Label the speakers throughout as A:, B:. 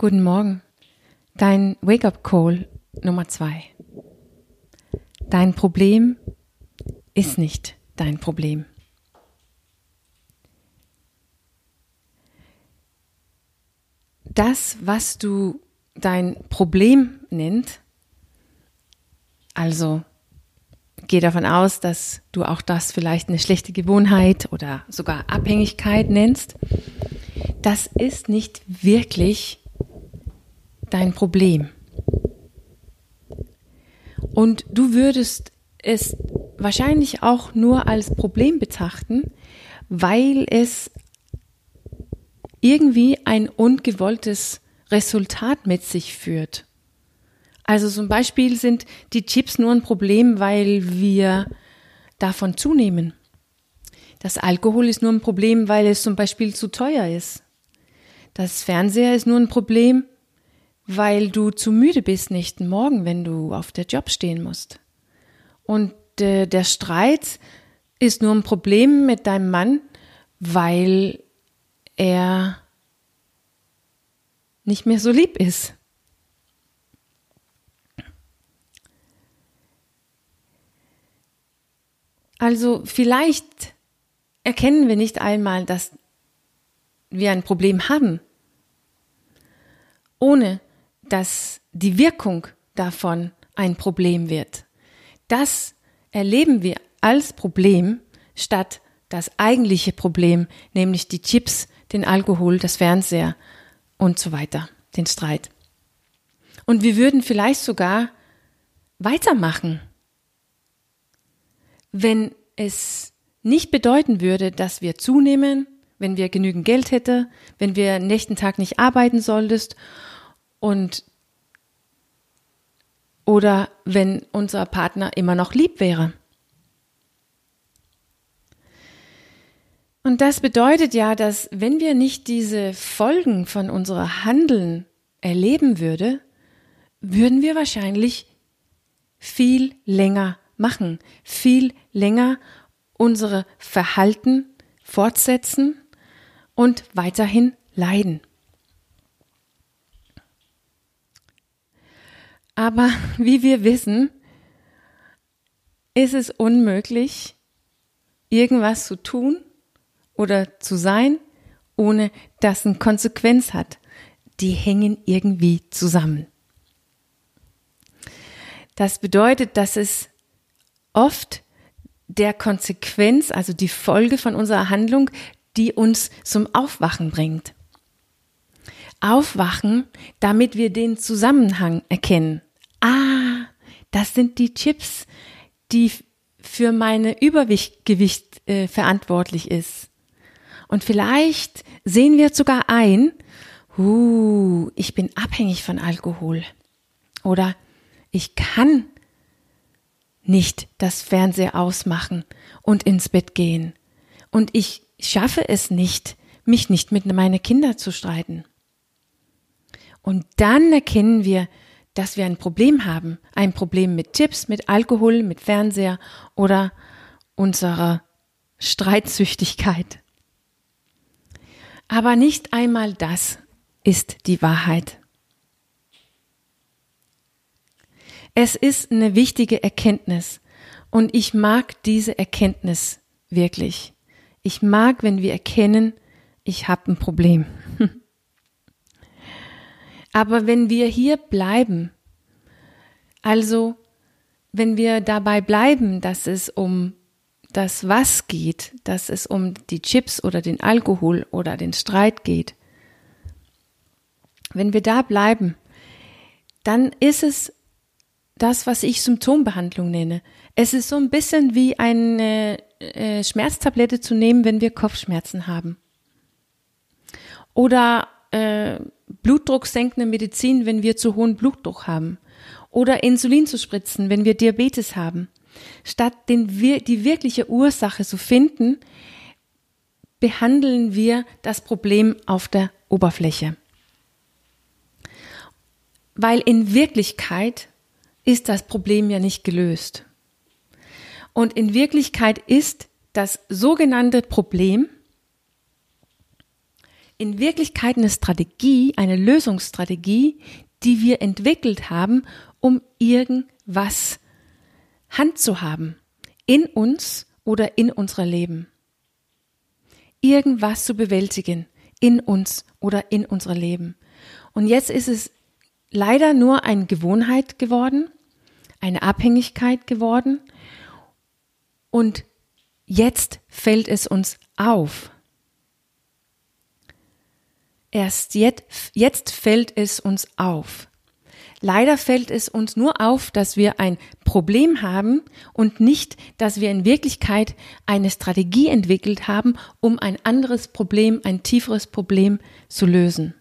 A: Guten Morgen. Dein Wake-up-Call Nummer zwei. Dein Problem ist nicht dein Problem. Das, was du dein Problem nennt, also geh davon aus, dass du auch das vielleicht eine schlechte Gewohnheit oder sogar Abhängigkeit nennst, das ist nicht wirklich dein Problem. Und du würdest es wahrscheinlich auch nur als Problem betrachten, weil es irgendwie ein ungewolltes Resultat mit sich führt. Also zum Beispiel sind die Chips nur ein Problem, weil wir davon zunehmen. Das Alkohol ist nur ein Problem, weil es zum Beispiel zu teuer ist. Das Fernseher ist nur ein Problem, weil du zu müde bist nächsten Morgen, wenn du auf der Job stehen musst. Und äh, der Streit ist nur ein Problem mit deinem Mann, weil er nicht mehr so lieb ist. Also vielleicht erkennen wir nicht einmal, dass wir ein Problem haben, ohne dass die Wirkung davon ein Problem wird. Das erleben wir als Problem statt das eigentliche Problem, nämlich die Chips, den Alkohol, das Fernseher und so weiter, den Streit. Und wir würden vielleicht sogar weitermachen, wenn es nicht bedeuten würde, dass wir zunehmen, wenn wir genügend Geld hätten, wenn wir nächsten Tag nicht arbeiten solltest und oder wenn unser Partner immer noch lieb wäre. Und das bedeutet ja, dass wenn wir nicht diese Folgen von unserer Handeln erleben würde, würden wir wahrscheinlich viel länger machen, viel länger unsere Verhalten fortsetzen und weiterhin leiden. Aber wie wir wissen, ist es unmöglich, irgendwas zu tun oder zu sein, ohne dass eine Konsequenz hat. Die hängen irgendwie zusammen. Das bedeutet, dass es oft der Konsequenz, also die Folge von unserer Handlung, die uns zum Aufwachen bringt. Aufwachen, damit wir den Zusammenhang erkennen. Ah, das sind die Chips, die für meine Übergewicht äh, verantwortlich ist. Und vielleicht sehen wir sogar ein, uh, ich bin abhängig von Alkohol. Oder ich kann nicht das Fernseher ausmachen und ins Bett gehen. Und ich schaffe es nicht, mich nicht mit meinen Kindern zu streiten. Und dann erkennen wir, dass wir ein Problem haben. Ein Problem mit Chips, mit Alkohol, mit Fernseher oder unserer Streitsüchtigkeit. Aber nicht einmal das ist die Wahrheit. Es ist eine wichtige Erkenntnis und ich mag diese Erkenntnis wirklich. Ich mag, wenn wir erkennen, ich habe ein Problem. Aber wenn wir hier bleiben, also wenn wir dabei bleiben, dass es um das Was geht, dass es um die Chips oder den Alkohol oder den Streit geht, wenn wir da bleiben, dann ist es das, was ich Symptombehandlung nenne. Es ist so ein bisschen wie eine äh, Schmerztablette zu nehmen, wenn wir Kopfschmerzen haben. Oder äh, blutdrucksenkende Medizin, wenn wir zu hohen Blutdruck haben. Oder Insulin zu spritzen, wenn wir Diabetes haben. Statt den, die wirkliche Ursache zu finden, behandeln wir das Problem auf der Oberfläche. Weil in Wirklichkeit ist das Problem ja nicht gelöst. Und in Wirklichkeit ist das sogenannte Problem in Wirklichkeit eine Strategie, eine Lösungsstrategie, die wir entwickelt haben, um irgendwas Hand zu haben in uns oder in unser Leben. Irgendwas zu bewältigen in uns oder in unser Leben. Und jetzt ist es leider nur eine Gewohnheit geworden, eine Abhängigkeit geworden. Und jetzt fällt es uns auf. Erst jetzt, jetzt fällt es uns auf. Leider fällt es uns nur auf, dass wir ein Problem haben und nicht, dass wir in Wirklichkeit eine Strategie entwickelt haben, um ein anderes Problem, ein tieferes Problem zu lösen.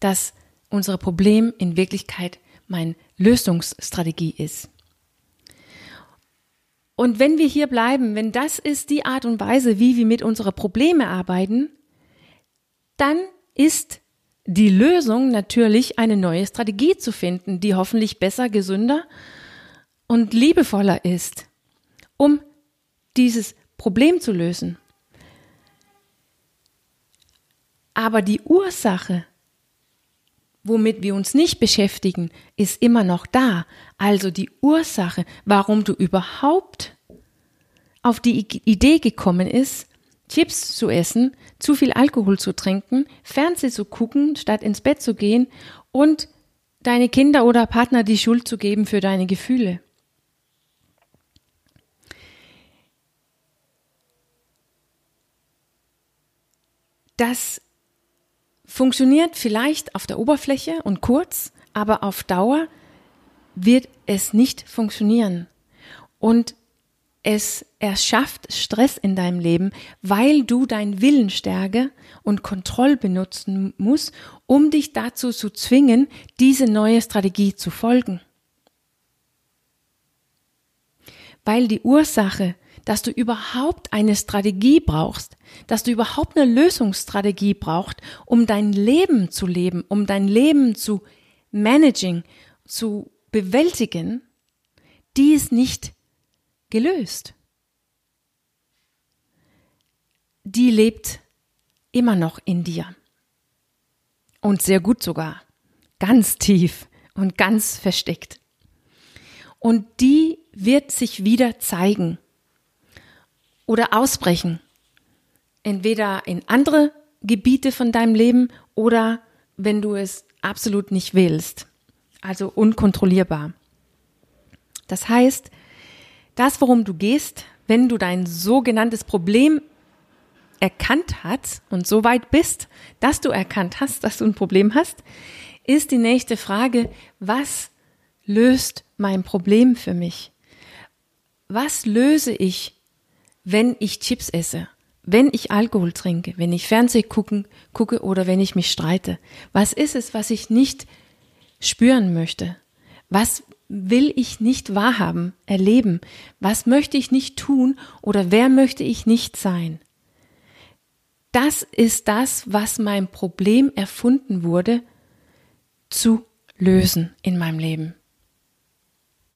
A: Dass unser Problem in Wirklichkeit meine Lösungsstrategie ist. Und wenn wir hier bleiben, wenn das ist die Art und Weise, wie wir mit unseren Problemen arbeiten, dann ist die Lösung natürlich eine neue Strategie zu finden, die hoffentlich besser, gesünder und liebevoller ist, um dieses Problem zu lösen. Aber die Ursache, womit wir uns nicht beschäftigen, ist immer noch da. Also die Ursache, warum du überhaupt auf die Idee gekommen ist, Chips zu essen, zu viel Alkohol zu trinken, Fernseh zu gucken, statt ins Bett zu gehen und deine Kinder oder Partner die Schuld zu geben für deine Gefühle. Das funktioniert vielleicht auf der Oberfläche und kurz, aber auf Dauer wird es nicht funktionieren. Und es erschafft Stress in deinem Leben, weil du dein Willenstärke und Kontroll benutzen musst, um dich dazu zu zwingen, diese neue Strategie zu folgen. Weil die Ursache, dass du überhaupt eine Strategie brauchst, dass du überhaupt eine Lösungsstrategie brauchst, um dein Leben zu leben, um dein Leben zu managen, zu bewältigen, die ist nicht gelöst. Die lebt immer noch in dir. Und sehr gut sogar. Ganz tief und ganz versteckt. Und die wird sich wieder zeigen oder ausbrechen. Entweder in andere Gebiete von deinem Leben oder wenn du es absolut nicht willst. Also unkontrollierbar. Das heißt, das, worum du gehst, wenn du dein sogenanntes Problem erkannt hast und so weit bist, dass du erkannt hast, dass du ein Problem hast, ist die nächste Frage, was löst mein Problem für mich? Was löse ich, wenn ich Chips esse, wenn ich Alkohol trinke, wenn ich Fernseh gucken, gucke oder wenn ich mich streite? Was ist es, was ich nicht spüren möchte? Was will ich nicht wahrhaben, erleben? Was möchte ich nicht tun oder wer möchte ich nicht sein? Das ist das, was mein Problem erfunden wurde, zu lösen in meinem Leben.